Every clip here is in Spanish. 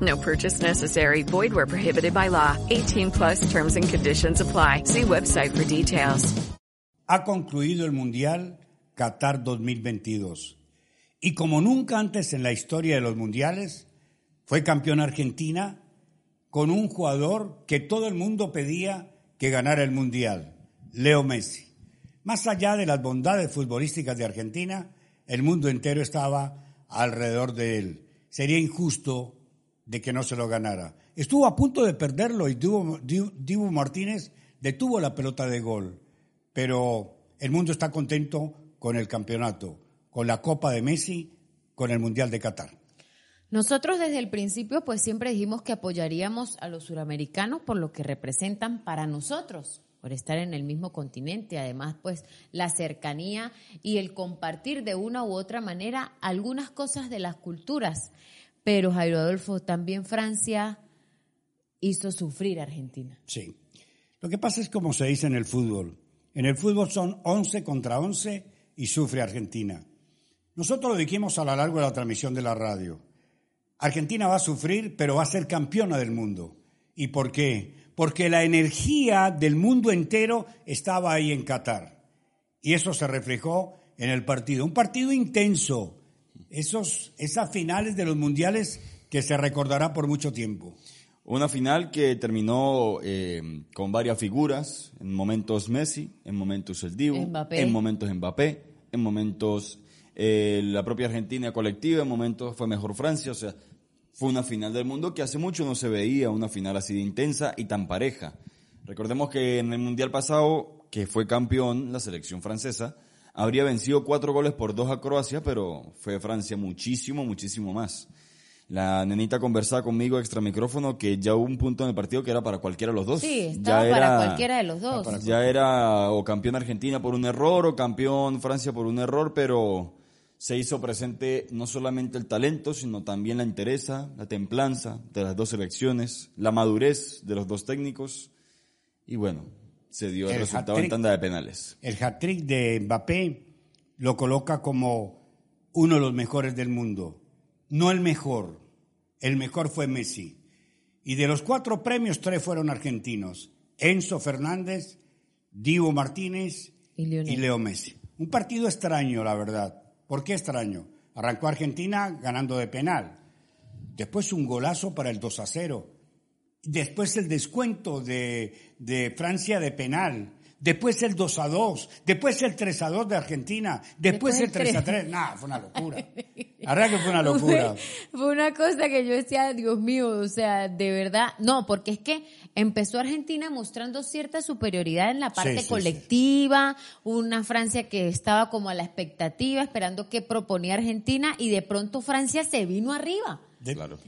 No purchase necessary. Void where prohibited by law. 18 plus terms and conditions apply. See website for details. Ha concluido el Mundial Qatar 2022. Y como nunca antes en la historia de los mundiales, fue campeón Argentina con un jugador que todo el mundo pedía que ganara el Mundial, Leo Messi. Más allá de las bondades futbolísticas de Argentina, el mundo entero estaba alrededor de él. Sería injusto de que no se lo ganara. Estuvo a punto de perderlo y Dibu, Martínez detuvo la pelota de gol. Pero el mundo está contento con el campeonato, con la Copa de Messi, con el Mundial de Qatar. Nosotros desde el principio pues siempre dijimos que apoyaríamos a los suramericanos por lo que representan para nosotros, por estar en el mismo continente, además pues la cercanía y el compartir de una u otra manera algunas cosas de las culturas. Pero Jairo Adolfo, también Francia hizo sufrir a Argentina. Sí. Lo que pasa es como se dice en el fútbol. En el fútbol son 11 contra 11 y sufre Argentina. Nosotros lo dijimos a lo largo de la transmisión de la radio. Argentina va a sufrir, pero va a ser campeona del mundo. ¿Y por qué? Porque la energía del mundo entero estaba ahí en Qatar. Y eso se reflejó en el partido. Un partido intenso. Esos, esas finales de los mundiales que se recordará por mucho tiempo. Una final que terminó eh, con varias figuras, en momentos Messi, en momentos el Mbappé. en momentos Mbappé, en momentos eh, la propia Argentina colectiva, en momentos fue mejor Francia, o sea, fue una final del mundo que hace mucho no se veía una final así de intensa y tan pareja. Recordemos que en el Mundial pasado, que fue campeón la selección francesa, habría vencido cuatro goles por dos a Croacia, pero fue Francia muchísimo, muchísimo más. La nenita conversaba conmigo extra micrófono que ya hubo un punto en el partido que era para cualquiera de los dos. Sí, estaba ya para era, cualquiera de los dos. Ya era o campeón Argentina por un error o campeón Francia por un error, pero se hizo presente no solamente el talento, sino también la interesa, la templanza de las dos selecciones, la madurez de los dos técnicos y bueno, se dio el, El resultado en hat-trick. tanda de penales. El hat-trick de Mbappé lo coloca como uno de los mejores del mundo. No el mejor. El mejor fue Messi. Y de los cuatro premios, tres fueron argentinos. Enzo Fernández, Divo Martínez Y Lionel. Leo Messi. Un partido extraño, la verdad. ¿Por qué extraño? Arrancó Argentina ganando de penal. Después un golazo para el 2 a 0. Después el descuento de, de Francia de penal. Después el 2 a 2. Después el 3 a 2 de Argentina. Después, Después el el 3 a 3. 3. Nada, fue una locura. Verdad que fue una locura. Fue, fue una cosa que yo decía, Dios mío, o sea, de verdad, no, porque es que empezó Argentina mostrando cierta superioridad en la parte Sí, sí, sí. colectiva, una Francia que estaba como a la expectativa, esperando qué proponía Argentina, y de pronto Francia se vino arriba. De- Claro.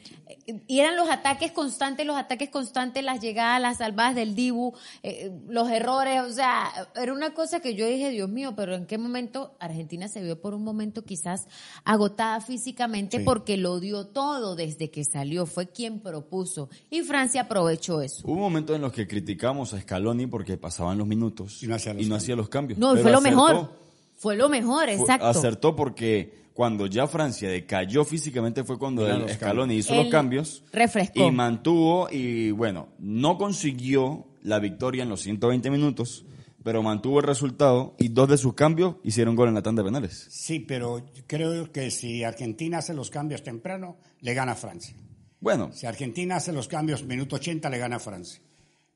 Y eran los ataques constantes, los ataques constantes, las llegadas, las salvadas del Dibu, eh, los errores, o sea, era una cosa que yo dije, Dios mío, pero ¿en qué momento Argentina se vio por un momento quizás agotada físicamente Sí. porque lo dio todo desde que salió, fue quien propuso y Francia aprovechó eso. Hubo momentos en los que criticamos a Scaloni porque pasaban los minutos Y no hacía los cambios. los cambios. No, Pero fue lo acertó. mejor, fue lo mejor, Fue- exacto. Acertó porque cuando ya Francia decayó físicamente fue cuando el los Scaloni hizo Él los cambios refrescó. y mantuvo y bueno, no consiguió la victoria en los 120 minutos, pero mantuvo el resultado y dos de sus cambios hicieron gol en la tanda de penales. Sí, pero creo que si Argentina hace los cambios temprano, le gana a Francia. Bueno, Si Argentina hace los cambios minuto 80, le gana a Francia.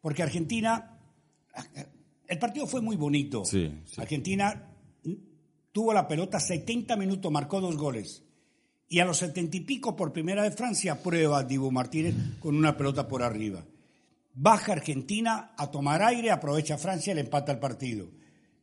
Porque Argentina, el partido fue muy bonito. Sí, sí. Argentina tuvo la pelota 70 minutos, marcó dos goles. Y a los 70 y pico, por primera vez, Francia prueba a Dibu Martínez con una pelota por arriba. Baja Argentina a tomar aire, aprovecha Francia y le empata el partido.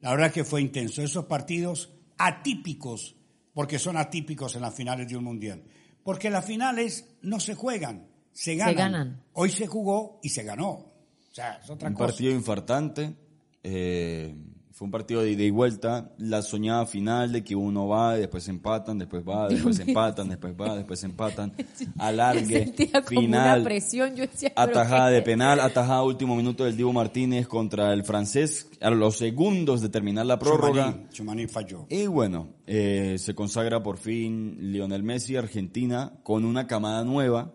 La verdad que fue intenso. Esos partidos atípicos, porque son atípicos en las finales de un mundial. Porque las finales no se juegan, se ganan. ganan. Hoy se jugó y se ganó. O sea, es otra un cosa. partido infartante. eh, Fue un partido de ida y vuelta, la soñada final de que uno va, y después empatan, después va, después empatan, después va, después empatan, alargue, Sentía como final, una presión, yo decía, ¿pero atajada qué? de penal, atajada último minuto del Dibu Martínez contra el francés, a los segundos de terminar la prórroga. Chouamani, Chouamani falló. Y bueno, eh, se consagra por fin Lionel Messi, Argentina, con una camada nueva,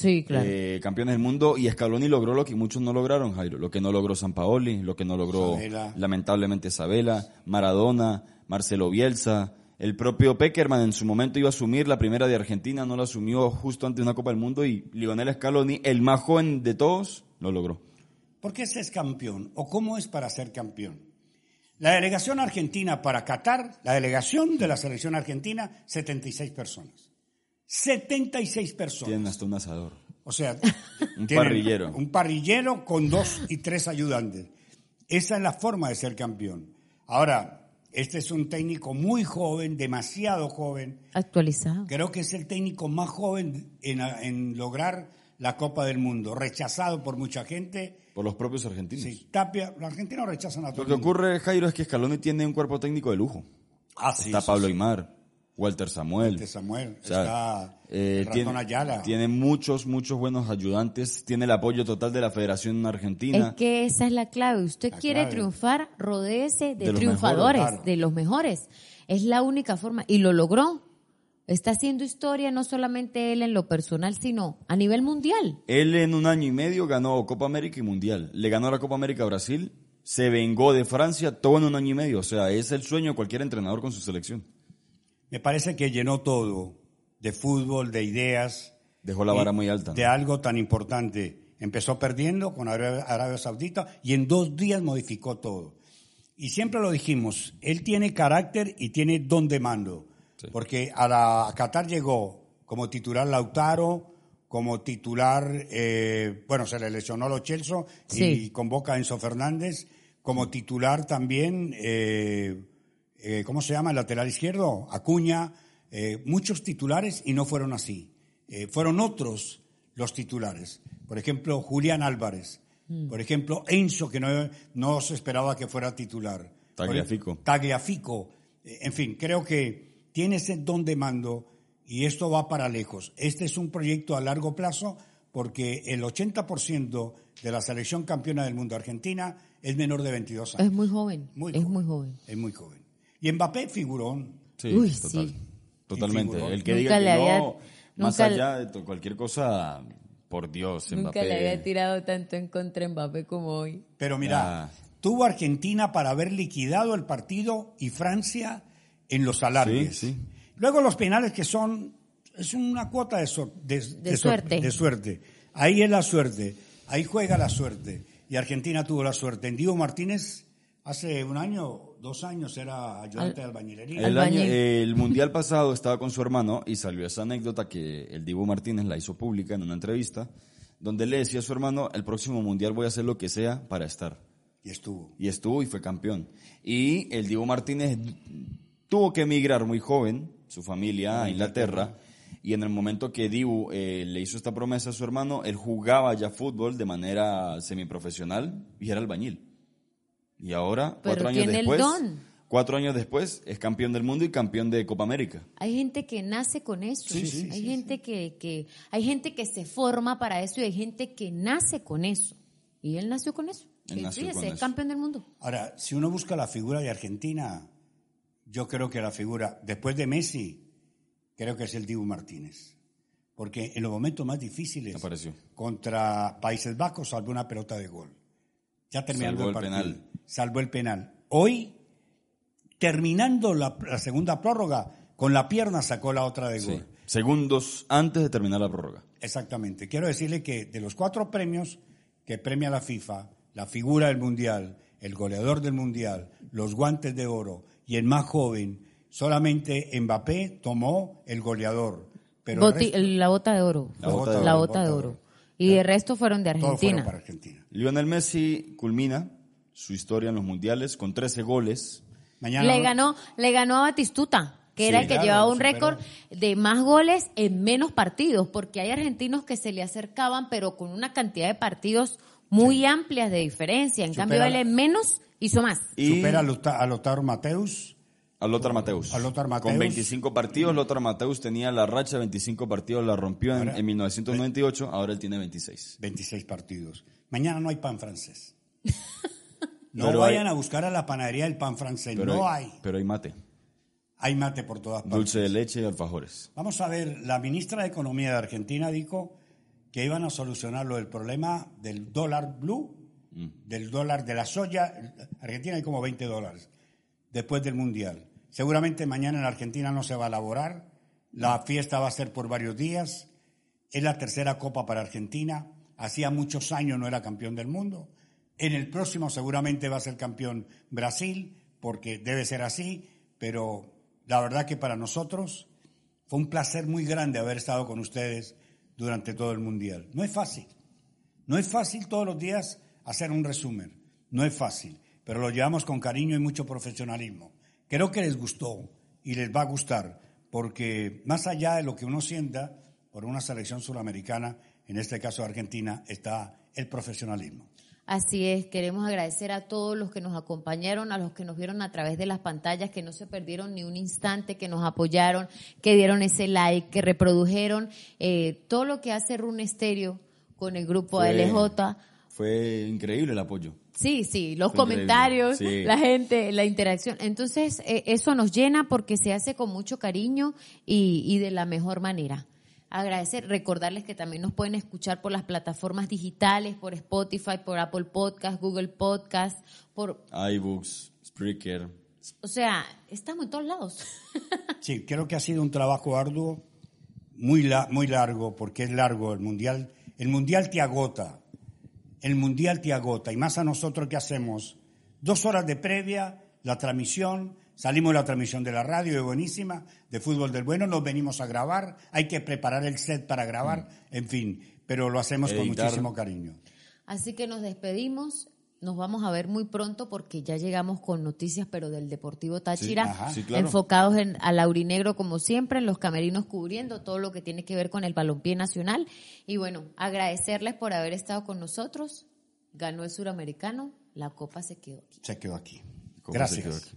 Sí, claro. eh, campeones del mundo, y Scaloni logró lo que muchos no lograron, Jairo, lo que no logró San Paoli, lo que no logró Sabela. lamentablemente Sabela, Maradona, Marcelo Bielsa, el propio Peckerman en su momento iba a asumir la primera de Argentina, no la asumió justo antes de una Copa del Mundo, y Lionel Scaloni, el más joven de todos, lo logró. ¿Por qué se es campeón? ¿O cómo es para ser campeón? La delegación argentina para Qatar, la delegación de la selección argentina, 76 personas. 76 personas. Tienen hasta un asador. O sea, Un parrillero. Un parrillero con dos y tres ayudantes. Esa es la forma de ser campeón. Ahora, este es un técnico muy joven, demasiado joven. Actualizado. Creo que es el técnico más joven en, en lograr la Copa del Mundo, rechazado por mucha gente. Por los propios argentinos. Sí, Tapia, los argentinos rechazan a todo Lo que ocurre, Jairo, es que Scaloni tiene un cuerpo técnico de lujo. Ah, sí, está Pablo sí. Aymar, Walter Samuel. Walter Samuel, O sea, está eh, ratón tiene, Ayala. tiene muchos, muchos buenos ayudantes. Tiene el apoyo total de la Federación Argentina. Es que esa es la clave. Usted La quiere clave. triunfar, rodéese de, De los triunfadores, mejores, claro. de los mejores. Es la única forma. Y lo logró. Está haciendo historia no solamente él en lo personal, sino a nivel mundial. Él en un año y medio ganó Copa América y Mundial. Le ganó la Copa América a Brasil. Se vengó de Francia todo en un año y medio. O sea, es el sueño de cualquier entrenador con su selección. Me parece que llenó todo, de fútbol, de ideas. Dejó la y vara muy alta. ¿no? De algo tan importante. Empezó perdiendo con Arabia, Saudita y en dos días modificó todo. Y siempre lo dijimos, él tiene carácter y tiene don de mando. Porque a, la, a Qatar llegó como titular Lautaro, como titular, eh, bueno, se le lesionó Lo Chelso y Sí. convoca a Enzo Fernández, como titular también, eh, eh, ¿cómo se llama el lateral izquierdo? Acuña, eh, muchos titulares y no fueron así. Eh, fueron otros los titulares. Por ejemplo, Julián Álvarez. Por ejemplo, Enzo, que no, no se esperaba que fuera titular. Tagliafico. Tagliafico. Eh, En fin, creo que tiene ese don de mando y esto va para lejos. Este es un proyecto a largo plazo porque el 80% de la selección campeona del mundo argentina es menor de 22 años. Es muy joven. Muy es joven. muy joven. Es muy joven. Y Mbappé, figurón. Sí, Uy, total. sí. Totalmente. figurón. El que Nunca diga que le había- no, más nunca- allá de cualquier cosa, por Dios, Nunca Mbappé. le había tirado tanto en contra Mbappé como hoy. Pero mira, Ah. tuvo Argentina para haber liquidado el partido y Francia en los alargues. Sí, sí. Luego los penales que son, es una cuota de, sor- de, suerte. de suerte. Ahí es la suerte, ahí juega la suerte. Y Argentina tuvo la suerte. En Diego Martínez, hace un año, dos años, era ayudante Al- de albañilería. El, año, el mundial pasado estaba con su hermano y salió esa anécdota que el Dibu Martínez la hizo pública en una entrevista, donde le decía a su hermano, el próximo mundial voy a hacer lo que sea para estar. Y estuvo. Y estuvo y fue campeón. Y el Dibu Martínez tuvo que emigrar muy joven, su familia, a Inglaterra. Y en el momento que Dibu eh, le hizo esta promesa a su hermano, él jugaba ya fútbol de manera semiprofesional y era albañil. Y ahora, Pero cuatro años tiene el después, don. cuatro años después, es campeón del mundo y campeón de Copa América. Hay gente que nace con eso. Sí, sí, hay sí, gente que, que, hay gente que se forma para eso y hay gente que nace con eso. Y él nació con eso. Él Y nació fíjese, con es eso. campeón del mundo. Ahora, si uno busca la figura de Argentina, yo creo que la figura, después de Messi, creo que es el Dibu Martínez. Porque en los momentos más difíciles, Apareció. contra Países Bajos, salvó una pelota de gol. Ya terminando el el partido. penal. Salvó el penal. Hoy, terminando la, la segunda prórroga, con la pierna sacó la otra de Sí. gol. Segundos antes de terminar la prórroga. Exactamente. Quiero decirle que de los cuatro premios que premia la FIFA, la figura del Mundial, el goleador del Mundial, los guantes de oro y el más joven, solamente Mbappé tomó el goleador. Pero el Boti- resto- la bota de oro. La bota de La oro. bota de oro. Y el resto fueron de todos fueron Argentina. para Argentina. Lionel Messi culmina su historia en los mundiales con 13 goles. Mañana Le ganó, le ganó a Batistuta, que Sí, era el que claro, llevaba un récord de más goles en menos partidos, porque hay argentinos que se le acercaban, pero con una cantidad de partidos muy amplias de diferencia. En cambio, él en menos hizo más. Y Supera a Lothar Mateus. a Lothar Mateus. A Lothar Matthäus. Con 25 partidos, Lothar Mateus tenía la racha de 25 partidos, la rompió en, Ahora- en 1998, ahora él tiene 26. 26 partidos. Mañana no hay pan francés. No Pero vayan hay- a buscar a la panadería el pan francés. No hay, hay. Pero hay mate, Hay mate por todas partes. dulce de leche y alfajores. Vamos a ver, la ministra de Economía de Argentina dijo que iban a solucionar lo del problema del dólar blue, del dólar de la soya. Argentina hay como 20 dólares después del Mundial. Seguramente mañana en Argentina no se va a elaborar. La fiesta va a ser por varios días. Es la tercera copa para Argentina. Hacía muchos años no era campeón del mundo. En el próximo seguramente va a ser campeón Brasil, porque debe ser así. Pero la verdad que para nosotros fue un placer muy grande haber estado con ustedes durante todo el Mundial. No es fácil. No es fácil todos los días hacer un resumen. No es fácil, pero lo llevamos con cariño y mucho profesionalismo. Creo que les gustó y les va a gustar, porque más allá de lo que uno sienta por una selección suramericana, en este caso Argentina, está el profesionalismo. Así es, queremos agradecer a todos los que nos acompañaron, a los que nos vieron a través de las pantallas, que no se perdieron ni un instante, que nos apoyaron, que dieron ese like, que reprodujeron eh, todo lo que hace Rune Stereo con el grupo Fue- ALJ. Fue increíble el apoyo. Sí, sí, los Fue comentarios, sí. la gente, la interacción. Entonces, eh, eso nos llena porque se hace con mucho cariño y, y de la mejor manera. Agradecer, recordarles que también nos pueden escuchar por las plataformas digitales, por Spotify, por Apple Podcast, Google Podcast, por, iBooks, Spreaker. o sea, estamos en todos lados. Sí, creo que ha sido un trabajo arduo, muy, la- muy largo, porque es largo el Mundial. El Mundial te agota, el Mundial te agota, y más a nosotros que hacemos dos horas de previa, la transmisión, salimos de la transmisión de la radio, es buenísima, de fútbol del bueno, nos venimos a grabar, hay que preparar el set para grabar, en fin, pero lo hacemos con muchísimo cariño. Así que nos despedimos. Nos vamos a ver muy pronto porque ya llegamos con noticias, pero del Deportivo Táchira, ajá. Sí, claro. enfocados en, al aurinegro como siempre, en los camerinos cubriendo todo lo que tiene que ver con el balompié nacional. Y bueno, agradecerles por haber estado con nosotros. Ganó el suramericano, la copa se quedó aquí. Se quedó aquí. ¿Cómo se quedó Gracias.